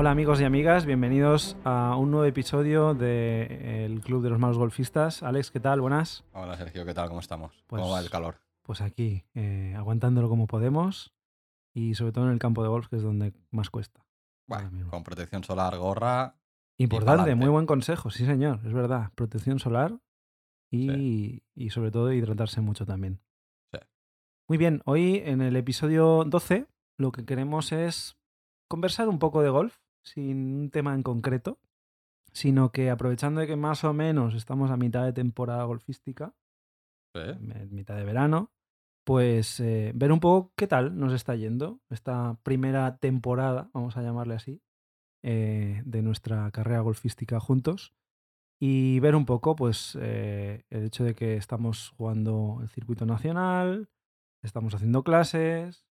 Hola amigos y amigas, bienvenidos a un nuevo episodio del Club de los Malos Golfistas. Alex, ¿qué tal? Buenas. Hola Sergio, ¿qué tal? ¿Cómo estamos? Pues- ¿Cómo va el calor? Pues aquí, eh, aguantándolo como podemos y sobre todo en el campo de golf, que es donde más cuesta. Bueno, con protección solar, gorra. Importante, muy buen consejo, sí señor, es verdad. Protección solar y, y sobre todo hidratarse mucho también. Sí. Muy bien, hoy en el episodio 12 lo que queremos es conversar un poco de golf, sin un tema en concreto, sino que aprovechando de que más o menos estamos a mitad de temporada golfística, ¿eh? mitad de verano, pues eh, ver un poco qué tal nos está yendo esta primera temporada, vamos a llamarle así, eh, de nuestra carrera golfística juntos y ver un poco pues eh, el hecho de que estamos jugando el circuito nacional, estamos haciendo clases,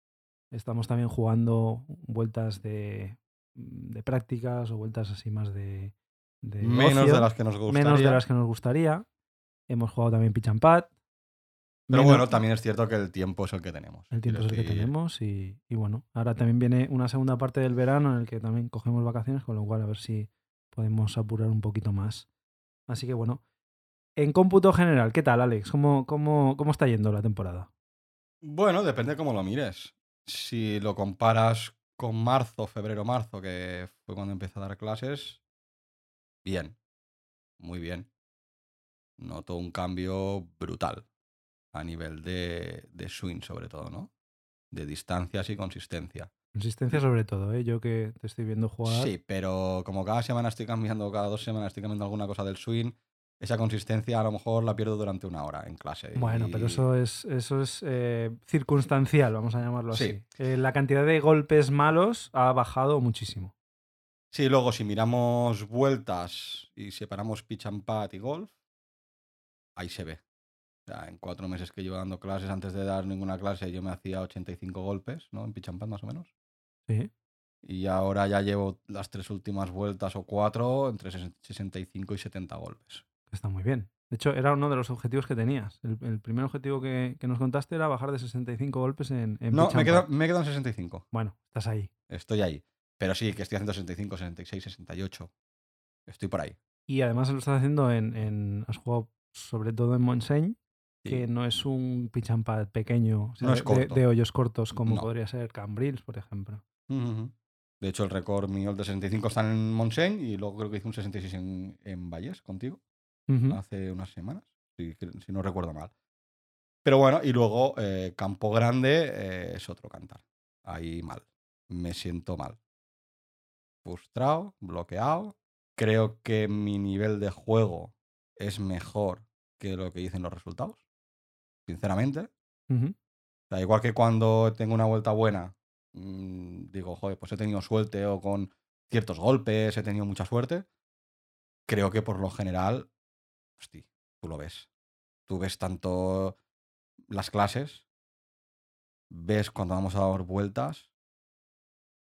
estamos también jugando vueltas de, de prácticas o vueltas así más de... de Menos ocio, de las que nos gustaría. menos de las que nos gustaría. Hemos jugado también pitch and pad. Pero Menos- bueno, también es cierto que el tiempo es el que tenemos. el tiempo es el que decir, tenemos y, y bueno, ahora también viene una segunda parte del verano en el que también cogemos vacaciones, con lo cual a ver si podemos apurar un poquito más. Así que bueno, en cómputo general, ¿qué tal, Alex? ¿Cómo, cómo, cómo está yendo la temporada? Bueno, depende cómo lo mires. Si lo comparas con marzo, febrero-marzo, que fue cuando empecé a dar clases, bien. Muy bien. Noto un cambio brutal a nivel de, de swing, sobre todo, ¿no? De distancias y consistencia. Consistencia sobre todo, ¿eh? Yo que te estoy viendo jugar. Sí, pero como cada semana estoy cambiando, cada dos semanas estoy cambiando alguna cosa del swing, esa consistencia a lo mejor la pierdo durante una hora en clase. Bueno, pero eso es, eso es eh, circunstancial, vamos a llamarlo así. Sí. Eh, la cantidad de golpes malos ha bajado muchísimo. Sí, luego si miramos vueltas y separamos pitch and pad y golf, ahí se ve. O sea, en cuatro meses que llevo dando clases, antes de dar ninguna clase, yo me hacía 85 golpes, ¿no? En pitch and pad más o menos. Sí. Y ahora ya llevo las tres últimas vueltas o cuatro entre ses- 65 y 70 golpes. Está muy bien. De hecho, era uno de los objetivos que tenías. El, el primer objetivo que, que nos contaste era bajar de 65 golpes en, en No, me quedo, me quedo en 65. Bueno, estás ahí. Estoy ahí. Pero sí, que estoy haciendo 65, 66, 68. Estoy por ahí. Y además lo estás haciendo en, en- Has jugado sobre todo en Monseigne, Sí. que no es un pitch and pad pequeño, o sea, No es de- hoyos cortos, como No. podría ser Cambrils, por ejemplo. De hecho, el récord mío, de 65, está en Monseigne y luego creo que hice un 66 en, en Valles contigo Hace unas semanas, si, si no recuerdo mal. Pero bueno, y luego eh, Campo Grande eh, es otro cantar. Ahí mal. Me siento mal. Frustrado, bloqueado. Creo que mi nivel de juego es mejor que lo que dicen los resultados. Sinceramente. O sea, igual que cuando tengo una vuelta buena, mm, digo, joder, pues he tenido suerte o con ciertos golpes, he tenido mucha suerte. Creo que por lo general, hosti, tú lo ves. Tú ves tanto las clases, ves cuando vamos a dar vueltas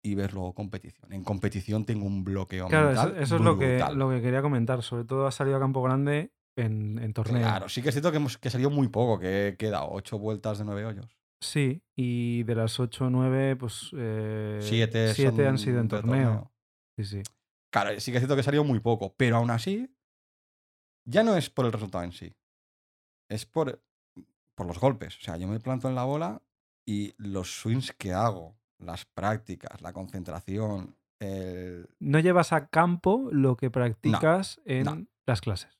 y ves luego competición. En competición tengo un bloqueo Claro, eso, mental eso es lo que, lo que quería comentar. Sobre todo has salido a Campo Grande en, en torneo. Claro, sí que es cierto que, hemos, que salió muy poco, que he quedado ocho vueltas de nueve hoyos. Sí, y de las 8 o 9, pues. eh, Siete, siete han sido en torneo. Sí, sí. Claro, sí que es cierto que salió muy poco, pero aún así, ya no es por el resultado en sí, es por, por los golpes. O sea, yo me planto en la bola y los swings que hago, las prácticas, la concentración, el- No llevas a campo lo que practicas en no. las clases.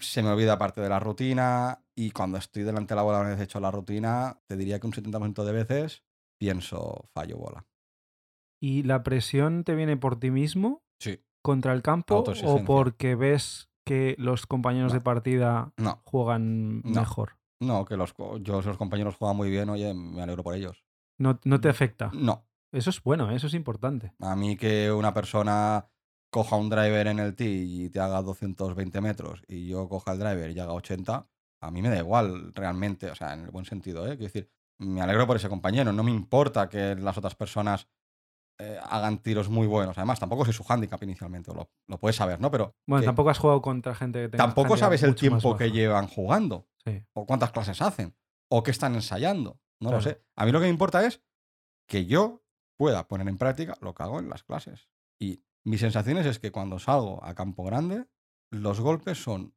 se me olvida parte de la rutina y cuando estoy delante de la bola una vez hecho la rutina, te diría que un 70% de veces pienso fallo bola. ¿Y la presión te viene por ti mismo Sí. contra el campo o porque ves que los compañeros No. de partida No, juegan No. mejor? no, que los, yo, los compañeros juegan muy bien, oye, me alegro por ellos. No, no te afecta. No, Eso es bueno, ¿eh? eso es importante. A mí que una persona coja un driver en el tee y te haga 220 metros y yo coja el driver y haga 80, a mí me da igual realmente, o sea, en el buen sentido, ¿eh? Quiero decir, me alegro por ese compañero, no me importa que las otras personas eh, hagan tiros muy buenos. Además, tampoco soy su handicap inicialmente, lo, lo puedes saber, ¿no? Pero Bueno, tampoco has jugado contra gente que tenga tampoco sabes el tiempo que llevan jugando Sí. o cuántas clases hacen o qué están ensayando. No lo sé. A mí lo que me importa es que yo pueda poner en práctica lo que hago en las clases. Y mis sensaciones es que cuando salgo a campo grande, los golpes son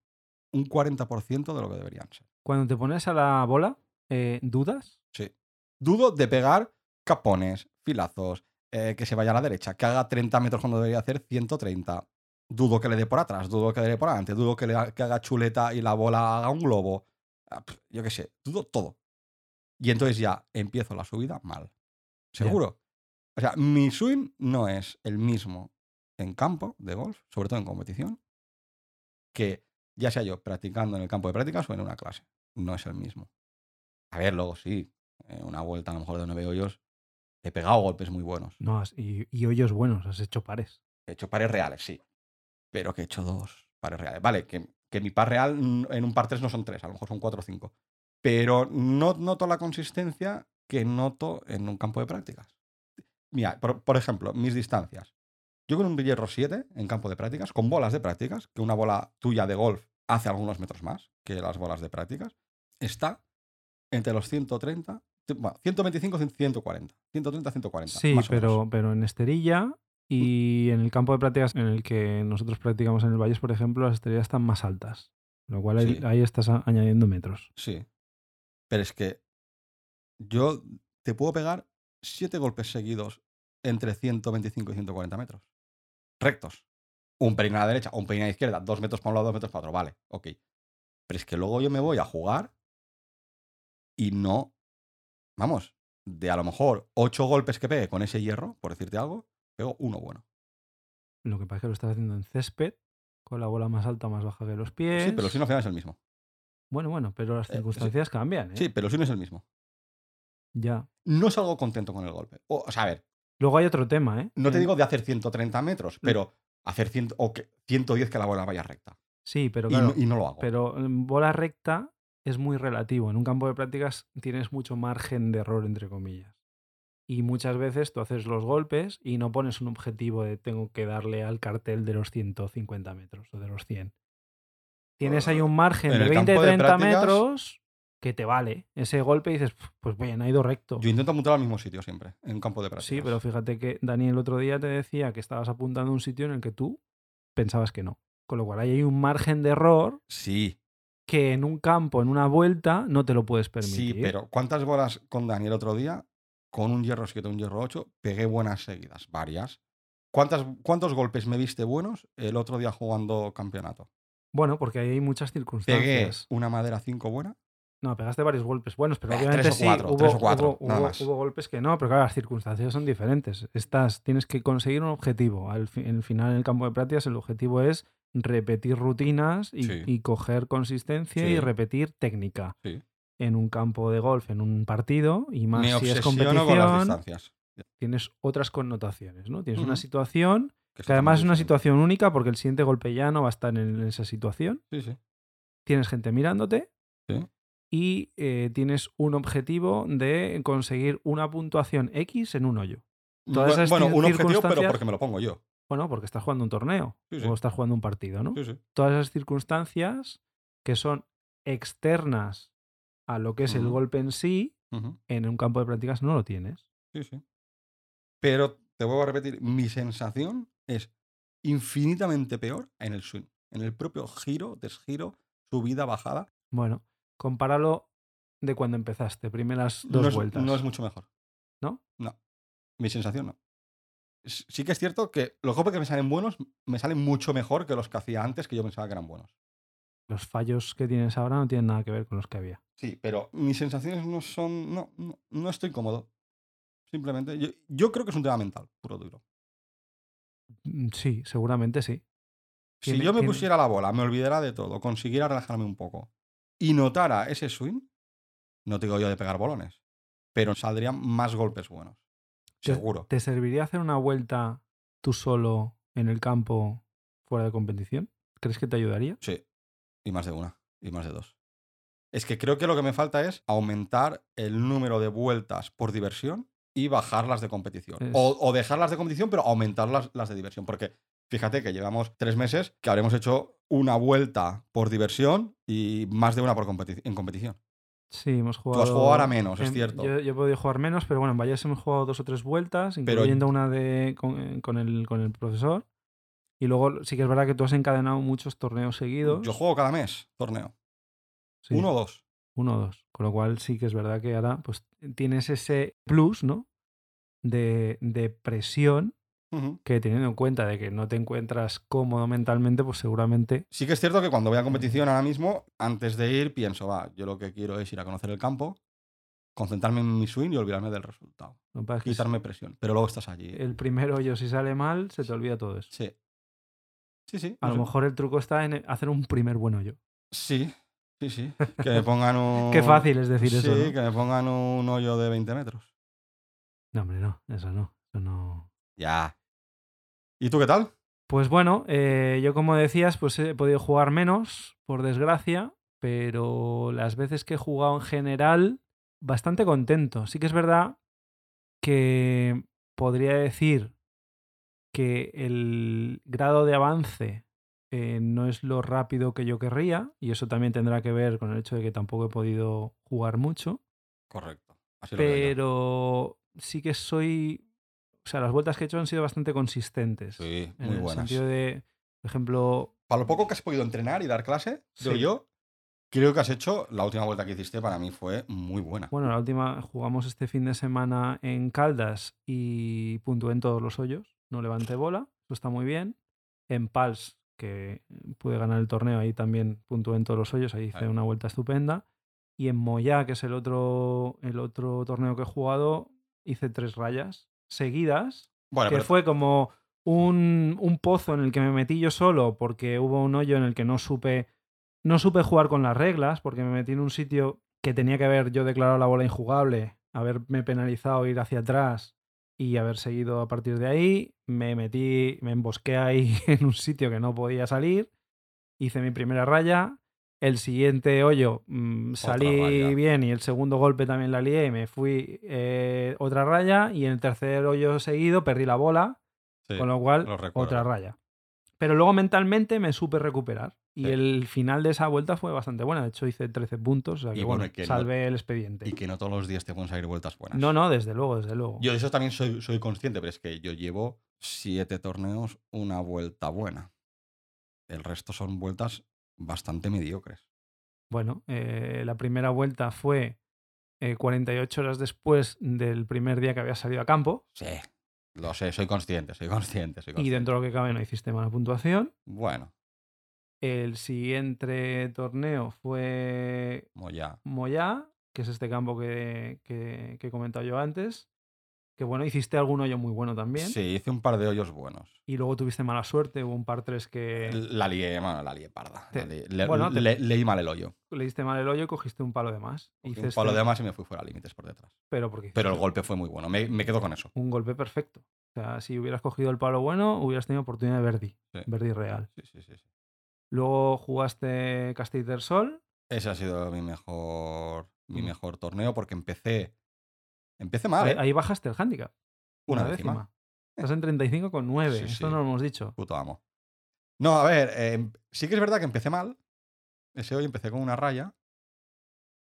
un 40% de lo que deberían ser. Cuando te pones a la bola, eh, ¿dudas? Sí. Dudo de pegar capones, filazos, eh, que se vaya a la derecha, que haga 30 metros cuando debería hacer 130. Dudo que le dé por atrás, dudo que le dé por adelante, dudo que, le que haga chuleta y la bola haga un globo. Ah, Yo qué sé, dudo todo. Y entonces ya empiezo la subida mal. Seguro. O sea, mi swing no es el mismo en campo de golf, sobre todo en competición, que ya sea yo practicando en el campo de prácticas o en una clase. No es el mismo. A ver, luego sí, en una vuelta a lo mejor de nueve hoyos, he pegado golpes muy buenos. No, has- y, y hoyos buenos, has hecho pares. He hecho pares reales, sí. Pero que he hecho dos pares reales. Vale, que, que mi par real en un par tres no son tres, a lo mejor son cuatro o cinco. Pero no noto la consistencia que noto en un campo de prácticas. Mira, por, por ejemplo, mis distancias. Yo con un hierro 7 en campo de prácticas, con bolas de prácticas, que una bola tuya de golf hace algunos metros más que las bolas de prácticas, está entre los 130, ci- bueno, 125 y 140. 130, 140. Sí, más pero, pero en esterilla y en el campo de prácticas en el que nosotros practicamos en el Valles, por ejemplo, las esterillas están más altas. Lo cual ahí, Sí. ahí estás añadiendo metros. Sí. Pero es que yo te puedo pegar siete golpes seguidos entre 125 y 140 metros. Rectos. Un pelín a la derecha, un pelín a la izquierda, dos metros para un lado, dos metros para otro. Vale, ok. Pero es que luego yo me voy a jugar y no. Vamos, de a lo mejor ocho golpes que pegue con ese hierro, por decirte algo, pego uno bueno. Lo que pasa es que lo estás haciendo en césped, con la bola más alta más baja que los pies. Sí, pero si no al final es el mismo. Bueno, bueno, pero las Eh, sí. circunstancias cambian, ¿eh? Sí, pero si no es el mismo. Ya. No salgo contento con el golpe. O, o sea, a ver, Luego hay otro tema, ¿eh? No te digo de hacer 130 metros, pero hacer 100, o que 110 que la bola vaya recta. Sí, pero Y no- y, no, lo hago. Pero en bola recta es muy relativo. En un campo de prácticas tienes mucho margen de error, entre comillas. Y muchas veces tú haces los golpes y no pones un objetivo de tengo que darle al cartel de los 150 metros o de los 100. Tienes ahí un margen En de el campo de 20-30 prácticas- metros que te vale. Ese golpe y dices, pues bien, ha ido recto. Yo intento apuntar al mismo sitio siempre, en un campo de práctica. Sí, pero fíjate que Dani el otro día te decía que estabas apuntando a un sitio en el que tú pensabas que no. Con lo cual ahí hay un margen de error Sí, que en un campo, en una vuelta, no te lo puedes permitir. sí, pero ¿cuántas bolas con Dani el otro día? Con un hierro 7, un hierro 8, pegué buenas seguidas, varias. ¿Cuántas, ¿Cuántos golpes me viste buenos el otro día jugando campeonato? Bueno, porque hay muchas Pegué circunstancias. una madera 5 buena. No, pegaste varios golpes buenos, pero Eh, obviamente tres o sí, cuatro, hubo, tres o cuatro, hubo- nada hubo- más. hubo golpes que no, pero claro, las circunstancias son diferentes. Estás, tienes que conseguir un objetivo. Al, fi- al final, en el campo de prácticas, el objetivo es repetir rutinas y, Sí. y coger consistencia y repetir técnica. Sí. En un campo de golf, en un partido, y más Me si es obsesiono con las competición, distancias. tienes otras connotaciones, ¿no? Tienes una situación que además es una situación única porque el siguiente golpe ya no va a estar en esa situación. diferente. Sí, sí. Tienes gente mirándote Sí. y eh, tienes un objetivo de conseguir una puntuación X en un hoyo. Todas Bu- esas bueno, un objetivo, pero porque me lo pongo yo. Bueno, porque estás jugando un torneo Sí, sí. o estás jugando un partido, ¿no? Sí, sí. Todas esas circunstancias que son externas a lo que es el golpe en sí, en un campo de prácticas no lo tienes. Sí, sí. Pero te vuelvo a repetir, mi sensación es infinitamente peor en el swing. En el propio giro, desgiro, subida, bajada. Bueno, compáralo de cuando empezaste, primeras dos no, es, vueltas. no es mucho mejor. ¿No? No. Mi sensación no. Sí que es cierto que los golpes que me salen buenos me salen mucho mejor que los que hacía antes que yo pensaba que eran buenos. Los fallos que tienes ahora no tienen nada que ver con los que había. Sí, pero mis sensaciones no son. No, no, no estoy cómodo. Simplemente. Yo, yo creo que es un tema mental, puro duro. Mm, Sí, seguramente sí. Si yo me tiene- pusiera la bola, me olvidara de todo, consiguiera relajarme un poco y notara ese swing, no te digo yo de pegar bolones, pero saldrían más golpes buenos. ¿Te- Seguro. ¿Te serviría hacer una vuelta tú solo en el campo fuera de competición? ¿Crees que te ayudaría? Sí. Y más de una. Y más de dos. Es que creo que lo que me falta es aumentar el número de vueltas por diversión y bajarlas de competición. Es- O, o dejarlas de competición, pero aumentar las, las de diversión. Porque fíjate que llevamos tres meses que habremos hecho una vuelta por diversión y más de una por competi- en competición. Sí, hemos jugado. Tú has jugado ahora menos, es cierto. Yo, yo he podido jugar menos, pero bueno, en Valles hemos jugado dos o tres vueltas, Pero- incluyendo una de con, con el, con el profesor. Y luego sí que es verdad que tú has encadenado muchos torneos seguidos. Yo juego cada mes, torneo. Sí, Uno o dos. uno o dos. Con lo cual sí que es verdad que ahora pues tienes ese plus, ¿no? De, de presión Que teniendo en cuenta de que no te encuentras cómodo mentalmente, pues seguramente Sí que es cierto que cuando voy a competición ahora mismo, antes de ir, pienso, va, yo lo que quiero es ir a conocer el campo, concentrarme en mi swing y olvidarme del resultado. Quitarme presión. Pero luego estás allí. el primer hoyo si sale mal, se te olvida todo eso. Sí. Sí, sí. A no lo sé. mejor el truco está en hacer un primer buen hoyo. Sí, sí, sí. Que me pongan un... Qué fácil es decir sí, eso, ¿no? que me pongan un hoyo de 20 metros. No, hombre, no, eso no. Eso no. Ya. ¿Y tú qué tal? Pues bueno, eh, yo como decías, pues he podido jugar menos, por desgracia, pero las veces que he jugado en general, bastante contento. Sí que es verdad que podría decir que el grado de avance eh, no es lo rápido que yo querría, y eso también tendrá que ver con el hecho de que tampoco he podido jugar mucho. Correcto. Así lo pero sí que soy. O sea, las vueltas que he hecho han sido bastante consistentes. Sí, en muy el buenas. sentido de, por ejemplo, Para lo poco que has podido entrenar y dar clase, Sí. yo, creo que has hecho, la última vuelta que hiciste para mí fue muy buena. bueno, la última jugamos este fin de semana en Caldas y puntué en todos los hoyos. No levanté bola, eso está muy bien. En Pals, que pude ganar el torneo, ahí también puntué en todos los hoyos, ahí hice Ahí. una vuelta estupenda. Y en Moyá, que es el otro, el otro torneo que he jugado, hice tres rayas seguidas. Bueno, que pero fue como un, un pozo en el que me metí yo solo porque hubo un hoyo en el que no supe no supe jugar con las reglas porque me metí en un sitio que tenía que haber yo declarado la bola injugable, haberme penalizado ir hacia atrás y haber seguido a partir de ahí. Me metí, me embosqué ahí en un sitio que no podía salir, hice mi primera raya. El siguiente hoyo mm, salí bien y el segundo golpe también la lié y me fui eh, otra raya y en el tercer hoyo seguido perdí la bola, sí, con lo cual lo otra raya. Pero luego mentalmente me supe recuperar y Sí. el final de esa vuelta fue bastante buena. De hecho hice 13 puntos, o sea que, Y bueno, que no- salvé el expediente. Y que no todos los días te pueden salir vueltas buenas. No, no, desde luego, desde luego. Yo de eso también soy, soy consciente, pero es que yo llevo siete torneos, una vuelta buena. El resto son vueltas bastante mediocres. Bueno, eh, la primera vuelta fue eh, 48 horas después del primer día que había salido a campo Sí, lo sé, soy consciente, soy consciente, soy y dentro de lo que cabe no hiciste mala puntuación. Bueno, El siguiente torneo fue como ya. Moyá, que es este campo que, que, que he comentado yo antes. Que bueno, hiciste algún hoyo muy bueno también. Sí, hice un par de hoyos buenos. Y luego tuviste mala suerte, hubo un par tres que La lié, bueno, la lié parda. la Te- lié- le, bueno, te- le- leí mal el hoyo. le diste mal el hoyo y cogiste un palo de más. Hice un palo este- de más y me fui fuera límites por detrás. Pero porque Pero el golpe fue muy bueno. Me, me quedo con eso. un golpe perfecto. O sea, si hubieras cogido el palo bueno, hubieras tenido oportunidad de Verdi. Sí. Verdi real. Sí, sí, sí, sí. Luego jugaste Castellter Sol. Ese ha sido mi mejor, mi Mm. mejor torneo porque empecé. Empecé mal. Ahí, ¿eh? ahí bajaste el handicap. Una décima. Estás en 35,9. Sí, Esto sí. no lo hemos dicho. Puto amo. No, a ver, eh, sí que es verdad que empecé mal. Ese hoy empecé con una raya.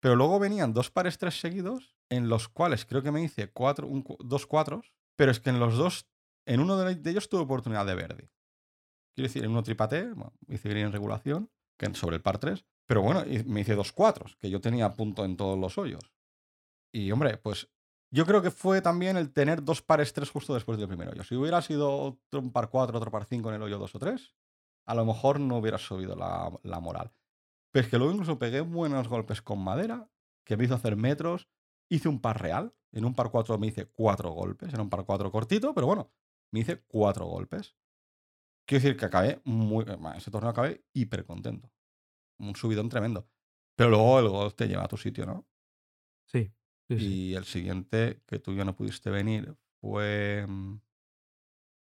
Pero luego venían dos pares tres seguidos, en los cuales creo que me hice cuatro, un dos cuatros. Pero es que en los dos, en uno de, de ellos tuve oportunidad de verde. Quiero decir, en uno tripaté, bueno, hice green en regulación, que sobre el par 3. Pero bueno, me hice dos cuatros, que yo tenía punto en todos los hoyos. Y hombre, pues yo creo que fue también el tener dos pares tres justo después del primer hoyo. Si hubiera sido otro par 4, otro par 5 en el hoyo 2 o 3, a lo mejor no hubiera subido la, moral. Pero es que luego incluso pegué buenos golpes con madera, que me hizo hacer metros. Hice un par real. En un par 4 me hice cuatro golpes. Era un par 4 cortito, pero bueno, me hice cuatro golpes. Quiero decir que acabé muy. Ese torneo acabé hiper contento. Un subidón tremendo. Pero luego el golf te lleva a tu sitio, ¿no? Sí. Sí, sí. Y el siguiente que tú ya no pudiste venir fue. mm,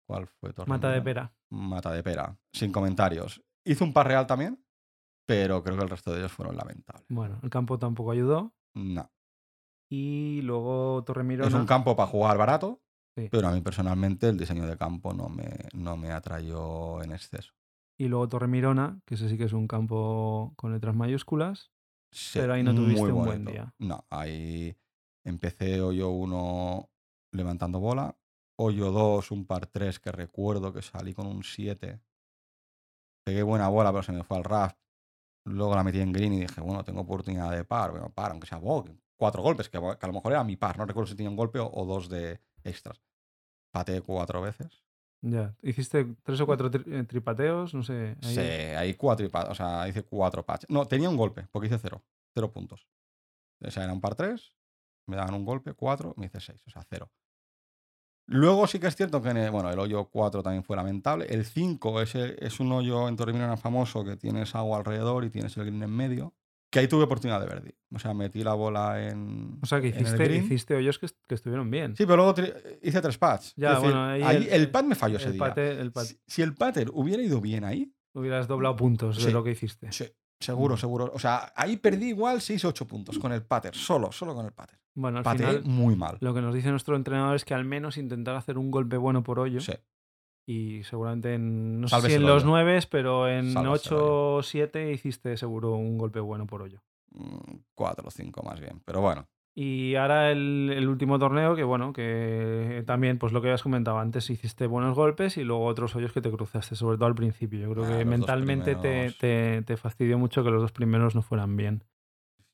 ¿Cuál fue? Torre Mata de pera. Mata de pera. Sin comentarios. Hice un par real también, pero creo que el resto de ellos fueron lamentables. Bueno, el campo tampoco ayudó. No. Y luego Torremirona. Es un campo para jugar barato, Sí. pero a mí personalmente el diseño de campo no me, no me atrayó en exceso. Y luego Torremirona, que ese sí que es un campo con letras mayúsculas. Sí, Pero ahí no tuviste muy un buen día. No, ahí empecé hoyo 1 levantando bola. Hoyo 2, un par 3 que recuerdo que salí con un 7. Pegué buena bola, pero se me fue al raft. Luego la metí en green y dije, bueno, tengo oportunidad de par. Bueno, par, aunque sea bog. Cuatro golpes, que, que a lo mejor era mi par. No recuerdo si tenía un golpe o, o dos de extras. Pateé cuatro veces. Ya. Hiciste tres o cuatro tri- eh, tripateos, no sé. ahí- Sí, ahí cuatro o sea, hice cuatro patches. No, tenía un golpe, porque hice cero. Cero puntos. O sea, era un par tres, me daban un golpe, cuatro, me hice seis, o sea, cero. Luego sí que es cierto que, el- bueno, el hoyo 4 también fue lamentable. El 5 es, es un hoyo en Torremolinos famoso que tienes agua alrededor y tienes el green en medio. Que ahí tuve oportunidad de birdie. O sea, metí la bola en. O sea, que el hiciste, hiciste hoyos que, que estuvieron bien. Sí, pero luego hice tres pats. Ya, decir, bueno, ahí ahí el- el, pad me falló ese día. el Si, si el pater hubiera ido bien ahí, Hubieras doblado puntos de lo que hiciste. Sí, seguro, Mm. seguro. O sea, ahí perdí igual 6 o 8 puntos con el pater, solo, solo con el pater. Bueno, al Pateé final, muy mal. lo que nos dice nuestro entrenador es que al menos intentar hacer un golpe bueno por hoyo. Sí, Y seguramente en, no sé si en los. 9, pero en Salvas el 8 o 7 hiciste seguro un golpe bueno por hoyo. 4 o 5 más bien. Pero bueno, Y ahora el, el último torneo, que bueno, que también, pues lo que habías comentado antes, hiciste buenos golpes y luego otros hoyos que te cruzaste, sobre todo al principio. Yo creo Ah, que dos mentalmente te, te, te fastidió mucho que los dos primeros no fueran bien.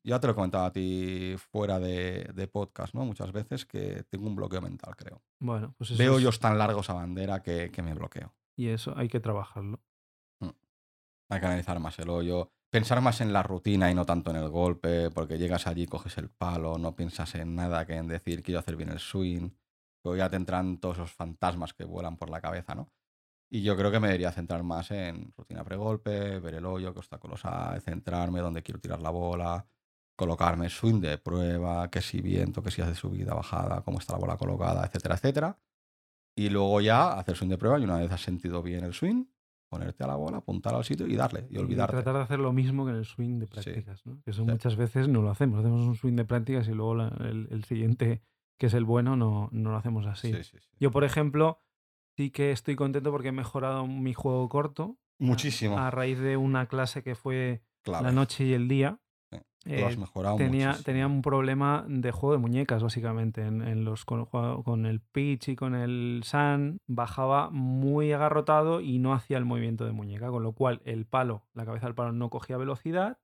Ya te lo he comentado a ti fuera de, de podcast, ¿no? Muchas veces que tengo un bloqueo mental, creo. Bueno, pues eso Veo es- hoyos tan largos a bandera que, que me bloqueo. y eso hay que trabajarlo. Hay que analizar más el hoyo, pensar más en la rutina y no tanto en el golpe, porque llegas allí, coges el palo, no piensas en nada que en decir quiero hacer bien el swing, luego ya te entran todos esos fantasmas que vuelan por la cabeza, ¿no? Y yo creo que me debería centrar más en rutina pregolpe, ver el hoyo, qué obstáculos hay, centrarme dónde quiero tirar la bola, colocarme swing de prueba, que si viento, que si hace subida, bajada, cómo está la bola colocada, etcétera, etcétera. Y luego ya hacer swing de prueba y una vez has sentido bien el swing, ponerte a la bola, apuntar al sitio y darle y olvidarte. tratar de hacer lo mismo que en el swing de Sí. prácticas, ¿no? Que eso Sí. muchas veces no lo hacemos. Hacemos un swing de prácticas y luego la- el, el siguiente, que es el bueno, no, no lo hacemos así. Sí, sí, sí. Yo, por ejemplo, sí que estoy contento porque he mejorado mi juego corto. a- Muchísimo. A, raíz de una clase que fue Clave. la noche y el día. Eh, Lo has mejorado tenía, muchísimo. tenía un problema de juego de muñecas, básicamente. En, en los, con, el juego- con el pitch y con el sun, bajaba muy agarrotado y no hacía el movimiento de muñeca, con lo cual el palo, la cabeza del palo no cogía velocidad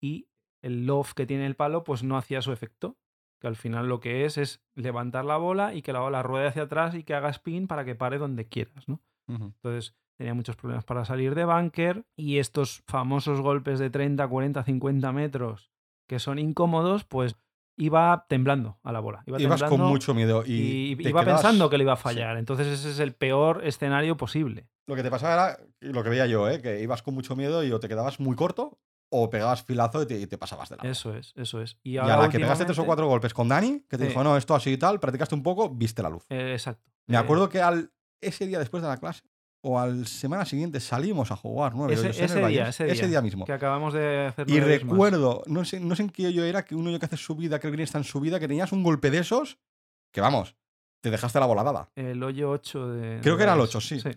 y el loft que tiene el palo, pues no hacía su efecto. Que al final lo que es es levantar la bola y que la bola ruede hacia atrás y que haga spin para que pare donde quieras, ¿no? Entonces tenía muchos problemas para salir de bunker y estos famosos golpes de 30, 40, 50 metros que son incómodos, pues iba temblando a la bola. Iba Ibas con mucho miedo y, y, te iba pensando que le iba a Sí. fallar. Entonces ese es el peor escenario posible. Lo que te pasaba era lo que veía yo, ¿eh? que ibas con mucho miedo y o te quedabas muy corto o pegabas filazo y te, y te pasabas de la Eso es, eso es. Y Y ahora a la que pegaste tres o cuatro golpes con Dani, que te Sí. dijo, no, esto así y tal, practicaste un poco, viste la luz. Eh, exacto. Me Eh, acuerdo que al, ese día después de la clase o al semana siguiente salimos a jugar nueve Ese- día, ese día. mismo. que acabamos de hacer Y recuerdo, no sé, no sé en qué hoyo era, que un hoyo que hace subida, que el green está en subida, que tenías un golpe de esos, que vamos, te dejaste la bola dada. el hoyo 8 de. Creo de que era el Valles. 8, sí.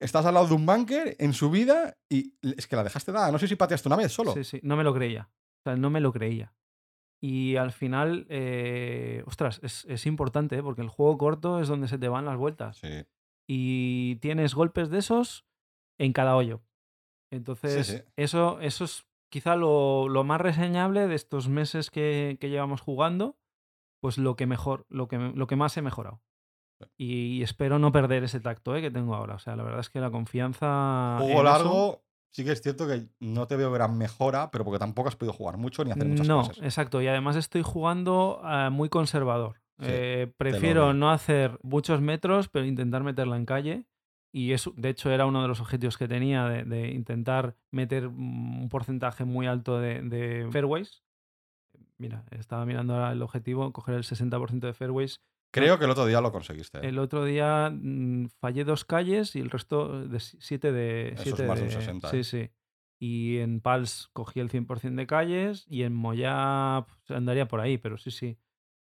Estás al lado de un bunker en subida y es que la dejaste dada. No sé si pateaste una vez solo. Sí, sí, no me lo creía. O sea, no me lo creía. Y al final, eh, ostras, es, es importante, ¿eh? porque el juego corto es donde se te van las vueltas. Sí. Y tienes golpes de esos en cada hoyo. Entonces, sí. Eso, eso es quizá lo, lo más reseñable de estos meses que, que llevamos jugando. Pues lo que mejor, lo que, lo que más he mejorado. Y, espero no perder ese tacto ¿eh? que tengo ahora. O sea, la verdad es que la confianza. Juego eso- largo, sí que es cierto que no te veo gran mejora, pero porque tampoco has podido jugar mucho ni hacer muchas no, cosas. exacto. Y además estoy jugando ah, muy conservador. Sí, Eh, prefiero no hacer muchos metros, pero intentar meterla en calle. Y eso, de hecho, era uno de los objetivos que tenía de, de intentar meter un porcentaje muy alto de, de fairways. Mira, estaba mirando ahora el objetivo, coger el 60% de fairways. Creo que el otro día lo conseguiste. ¿eh? El otro día mm, fallé dos calles y el resto de si- siete de. Eso es siete más de un de- 60, Sí, ¿eh? sí. Y en Pals cogí el 100% de calles y en Moya pues, andaría por ahí, pero sí, sí.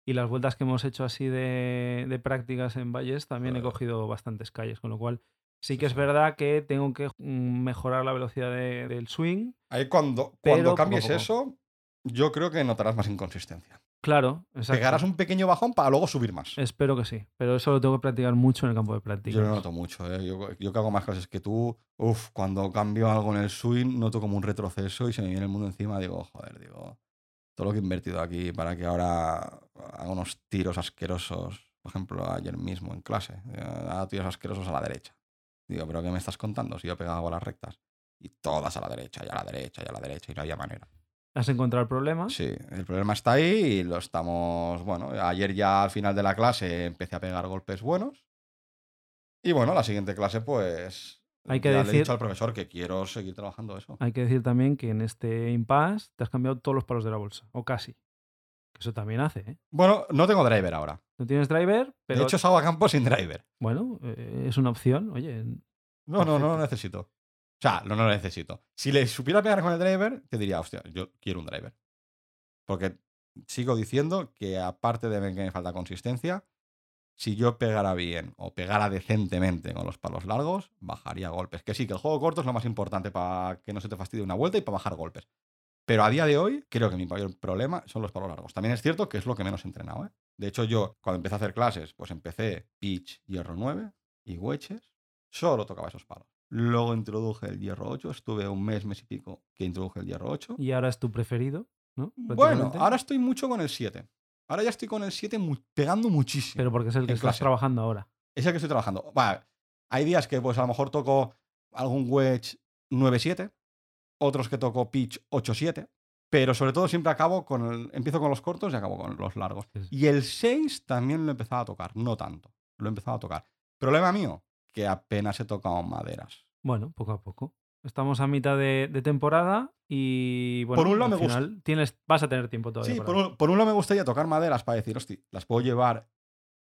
Y las vueltas que hemos hecho así de, de prácticas en Valles también he cogido bastantes calles, con lo cual sí que es verdad que tengo que mm, mejorar la velocidad de- del swing. Ahí cuando, cuando cambies poco. eso, yo creo que notarás más inconsistencia. Claro, exacto. Pegarás un pequeño bajón para luego subir más. Espero que sí, pero eso lo tengo que practicar mucho en el campo de práctica. Yo lo noto mucho, ¿eh? yo, yo que hago más clases que tú, uff, cuando cambio algo en el swing noto como un retroceso y se me viene el mundo encima, digo, joder, digo, todo lo que he invertido aquí para que ahora haga unos tiros asquerosos, por ejemplo, ayer mismo en clase, eh, haga tiros asquerosos a la derecha. Digo, pero ¿qué me estás contando si yo pegaba bolas rectas? Y todas a la derecha, y a la derecha, y a la derecha, y no había manera. ¿Has encontrado el problema? Sí, el problema está ahí y lo estamos. Bueno, ayer ya al final de la clase empecé a pegar golpes buenos. Y bueno, la siguiente clase, pues. Hay que ya le he decir- dicho al profesor que quiero seguir trabajando eso. Hay que decir también que en este impasse te has cambiado todos los palos de la bolsa, o casi. Que eso también hace, ¿eh? Bueno, no tengo driver ahora. No tienes driver, pero De hecho, salgo a campo sin driver. bueno, eh, es una opción. Oye, No, no, no lo necesito. O sea, no, no lo necesito. Si le supiera pegar con el driver, te diría, hostia, yo quiero un driver. Porque sigo diciendo que aparte de que me falta consistencia, si yo pegara bien o pegara decentemente con los palos largos, bajaría golpes. Que sí, que el juego corto es lo más importante para que no se te fastidie una vuelta y para bajar golpes. Pero a día de hoy, creo que mi mayor problema son los palos largos. También es cierto que es lo que menos he entrenado. ¿eh? De hecho, yo, cuando empecé a hacer clases, pues empecé pitch, hierro 9 y wedges. Solo tocaba esos palos. Luego introduje el hierro 8. Estuve un mes, mes y pico que introduje el hierro 8. y ahora es tu preferido, ¿no? Bueno, ahora estoy mucho con el 7. Ahora ya estoy con el 7 mu- pegando muchísimo. Pero porque es el que estás clase. trabajando ahora. Es el que estoy trabajando. Vale, hay días que pues a lo mejor toco algún wedge 9-7, otros que toco pitch 8-7, pero sobre todo siempre acabo con el, empiezo con los cortos y acabo con los largos. Y el 6 también lo he empezado a tocar, no tanto, lo he empezado a tocar. Problema mío, que apenas he tocado maderas. Bueno, poco a poco. Estamos a mitad de, de temporada y bueno, Por un lado al me gusta. final tienes, vas a tener tiempo todavía. Sí, para por un, por un lado me gustaría tocar maderas para decir, hostia, las puedo llevar,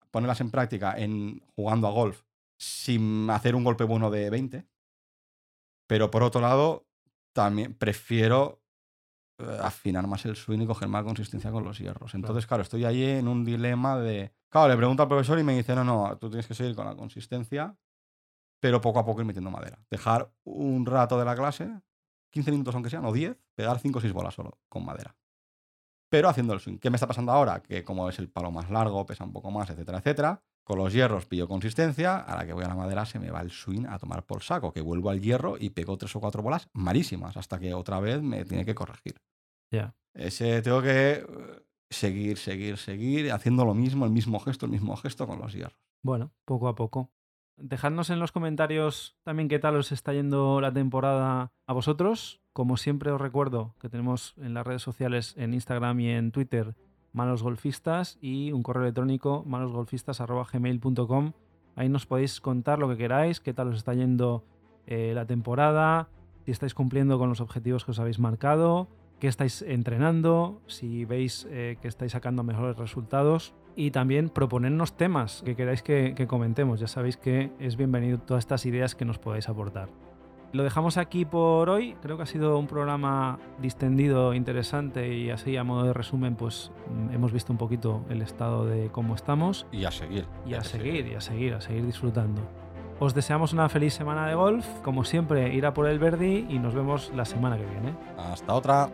ponerlas en práctica en jugando a golf sin hacer un golpe bueno de 20. Pero por otro lado, también prefiero eh, afinar más el swing y coger más consistencia con los hierros. Entonces, claro, estoy ahí en un dilema de... Claro, le pregunto al profesor y me dice, no, no, tú tienes que seguir con la consistencia, pero poco a poco ir metiendo madera. Dejar un rato de la clase, 15 minutos aunque sean, o 10, pegar 5 o 6 bolas solo con madera pero haciendo el swing. ¿Qué me está pasando ahora? Que como es el palo más largo, pesa un poco más, etcétera, etcétera, con los hierros pillo consistencia, ahora que voy a la madera se me va el swing a tomar por saco, que vuelvo al hierro y pego tres o cuatro bolas malísimas, hasta que otra vez me tiene que corregir. Ya. Ese tengo que eh, seguir, seguir, seguir, haciendo lo mismo, el mismo gesto, el mismo gesto con los hierros. Bueno, poco a poco. Dejadnos en los comentarios también qué tal os está yendo la temporada a vosotros. Como siempre os recuerdo que tenemos en las redes sociales, en Instagram y en Twitter, Malos Golfistas y un correo electrónico malosgolfistas.gmail.com. Ahí nos podéis contar lo que queráis, qué tal os está yendo eh, la temporada, si estáis cumpliendo con los objetivos que os habéis marcado, qué estáis entrenando, si veis eh, que estáis sacando mejores resultados y también proponernos temas que queráis que, que comentemos. Ya sabéis que es bienvenido todas estas ideas que nos podáis aportar. Lo dejamos aquí por hoy. Creo que ha sido un programa distendido, interesante y así a modo de resumen, pues mm, hemos visto un poquito el estado de cómo estamos Y a seguir. y a que seguir, y a seguir, a seguir disfrutando. Os deseamos una feliz semana de golf. Como siempre, ir a por el Verdi y nos vemos la semana que viene. Hasta otra.